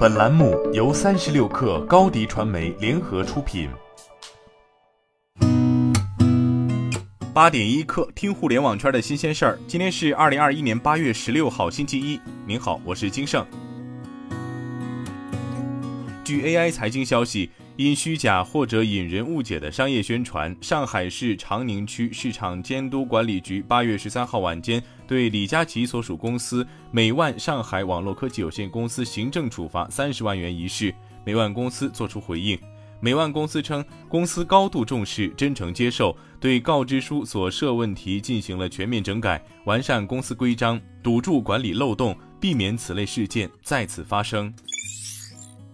本栏目由三十六氪高低传媒联合出品。八点一刻，听互联网圈的新鲜事儿。今天是二零二一年八月十六号，星期一。您好，我是金盛。据 AI 财经消息。因虚假或者引人误解的商业宣传，上海市长宁区市场监督管理局八月十三号晚间对李佳琦所属公司美万上海网络科技有限公司行政处罚三十万元一事，美万公司作出回应。美万公司称，公司高度重视，真诚接受，对告知书所涉问题进行了全面整改，完善公司规章，堵住管理漏洞，避免此类事件再次发生。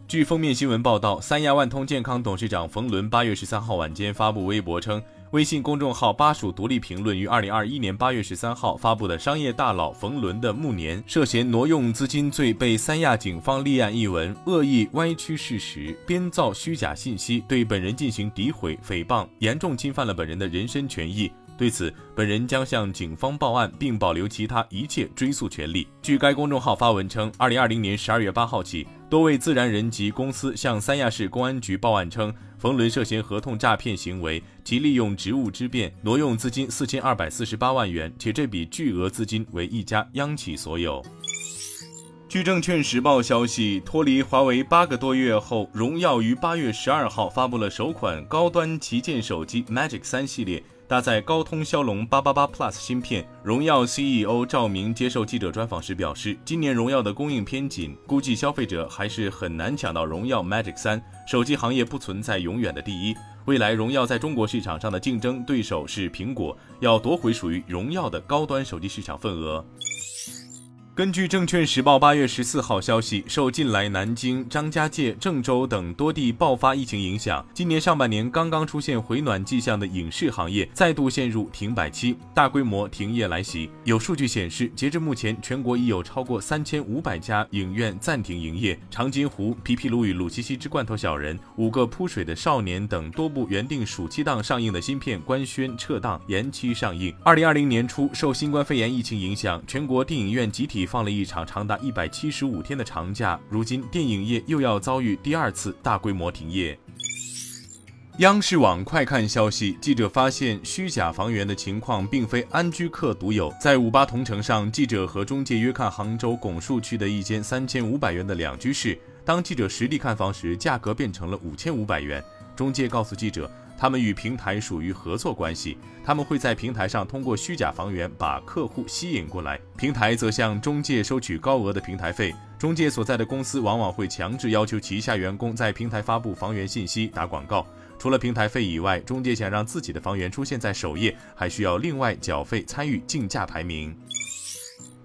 据封面新闻报道，三亚万通健康董事长冯仑八月十三号晚间发布微博称，微信公众号巴蜀独立评论于二零二一年八月十三号发布的商业大佬冯仑的暮年涉嫌挪用资金罪被三亚警方立案一文，恶意歪曲事实，编造虚假信息，对本人进行诋毁诽谤，严重侵犯了本人的人身权益。对此，本人将向警方报案，并保留其他一切追诉权利。据该公众号发文称，二零二零年十二月八号起，多位自然人及公司向三亚市公安局报案称，冯仑涉嫌合同诈骗行为，即利用职务之便挪用资金四千二百四十八万元，且这笔巨额资金为一家央企所有。据证券时报消息，脱离华为八个多月后，荣耀于八月十二号发布了首款高端旗舰手机 Magic 三系列。搭载高通骁龙八八八 Plus 芯片，荣耀 CEO 赵明接受记者专访时表示，今年荣耀的供应偏紧，估计消费者还是很难抢到荣耀 Magic 三。手机行业不存在永远的第一，未来荣耀在中国市场上的竞争对手是苹果，要夺回属于荣耀的高端手机市场份额。根据证券时报八月十四号消息，受近来南京、张家界、郑州等多地爆发疫情影响，今年上半年刚刚出现回暖迹象的影视行业再度陷入停摆期，大规模停业来袭。有数据显示，截至目前，全国已有超过三千五百家影院暂停营业。长津湖、皮皮鲁与鲁西西之罐头小人、五个扑水的少年等多部原定暑期档上映的新片官宣撤档，延期上映。二零二零年初，受新冠肺炎疫情影响，全国电影院集体。放了一场长达一百七十五天的长假，如今电影业又要遭遇第二次大规模停业。央视网快看消息，记者发现虚假房源的情况并非安居客独有。在五八同城上，记者和中介约看杭州拱墅区的一间三千五百元的两居室，当记者实地看房时，价格变成了五千五百元。中介告诉记者。他们与平台属于合作关系，他们会在平台上通过虚假房源把客户吸引过来，平台则向中介收取高额的平台费。中介所在的公司往往会强制要求旗下员工在平台发布房源信息、打广告。除了平台费以外，中介想让自己的房源出现在首页，还需要另外缴费参与竞价排名。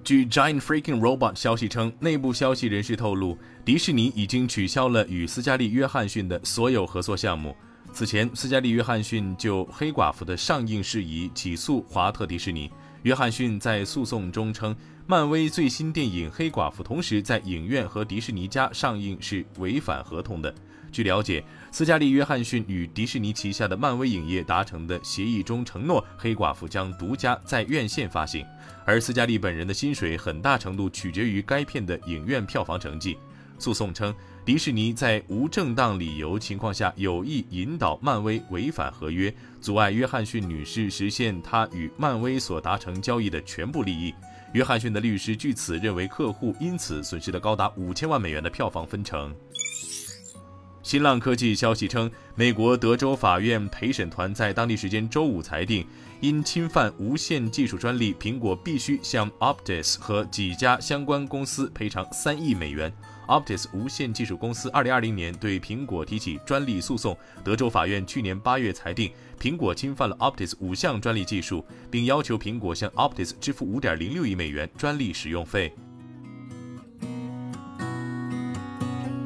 据 Giant Freaking Robot 消息称，内部消息人士透露，迪士尼已经取消了与斯嘉丽·约翰逊的所有合作项目。此前，斯嘉丽·约翰逊就《黑寡妇》的上映事宜起诉华特迪士尼。约翰逊在诉讼中称，漫威最新电影《黑寡妇》同时在影院和迪士尼家上映是违反合同的。据了解，斯嘉丽·约翰逊与迪士尼旗下的漫威影业达成的协议中承诺，《黑寡妇》将独家在院线发行，而斯嘉丽本人的薪水很大程度取决于该片的影院票房成绩。诉讼称。迪士尼在无正当理由情况下有意引导漫威违反合约，阻碍约翰逊女士实现她与漫威所达成交易的全部利益。约翰逊的律师据此认为，客户因此损失了高达五千万美元的票房分成。新浪科技消息称，美国德州法院陪审团在当地时间周五裁定，因侵犯无线技术专利，苹果必须向 Optus 和几家相关公司赔偿三亿美元。Optus 无线技术公司2020年对苹果提起专利诉讼，德州法院去年八月裁定苹果侵犯了 Optus 五项专利技术，并要求苹果向 Optus 支付5.06亿美元专利使用费。